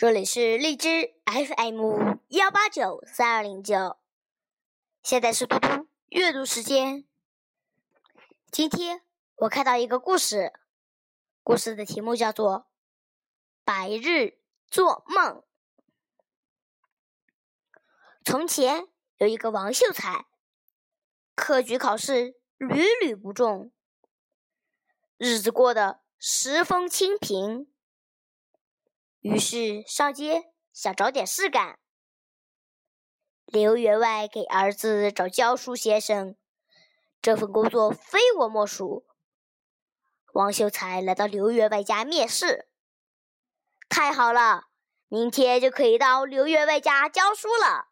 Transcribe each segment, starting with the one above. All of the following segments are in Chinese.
这里是荔枝 FM 幺八九三二零九，现在是嘟嘟阅读时间。今天我看到一个故事，故事的题目叫做《白日做梦》。从前有一个王秀才，科举考试屡屡不中，日子过得十分清贫。于是上街想找点事干。刘员外给儿子找教书先生，这份工作非我莫属。王秀才来到刘员外家面试，太好了，明天就可以到刘员外家教书了。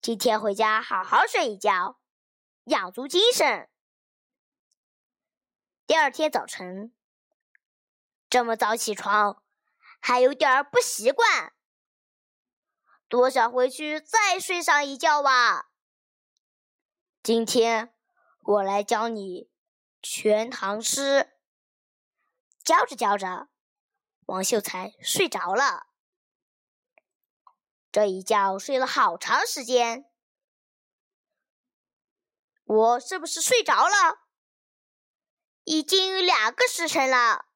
今天回家好好睡一觉，养足精神。第二天早晨，这么早起床。还有点儿不习惯，多想回去再睡上一觉哇！今天我来教你全唐诗。教着教着，王秀才睡着了。这一觉睡了好长时间，我是不是睡着了？已经两个时辰了，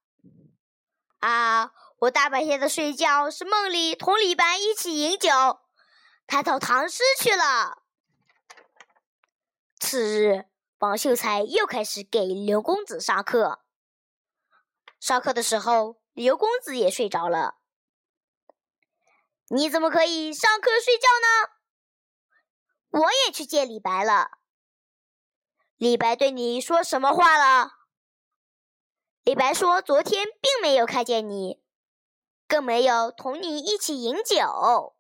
啊！我大白天的睡觉，是梦里同李白一起饮酒，探讨唐诗去了。次日，王秀才又开始给刘公子上课。上课的时候，刘公子也睡着了。你怎么可以上课睡觉呢？我也去见李白了。李白对你说什么话了？李白说，昨天并没有看见你。更没有同你一起饮酒。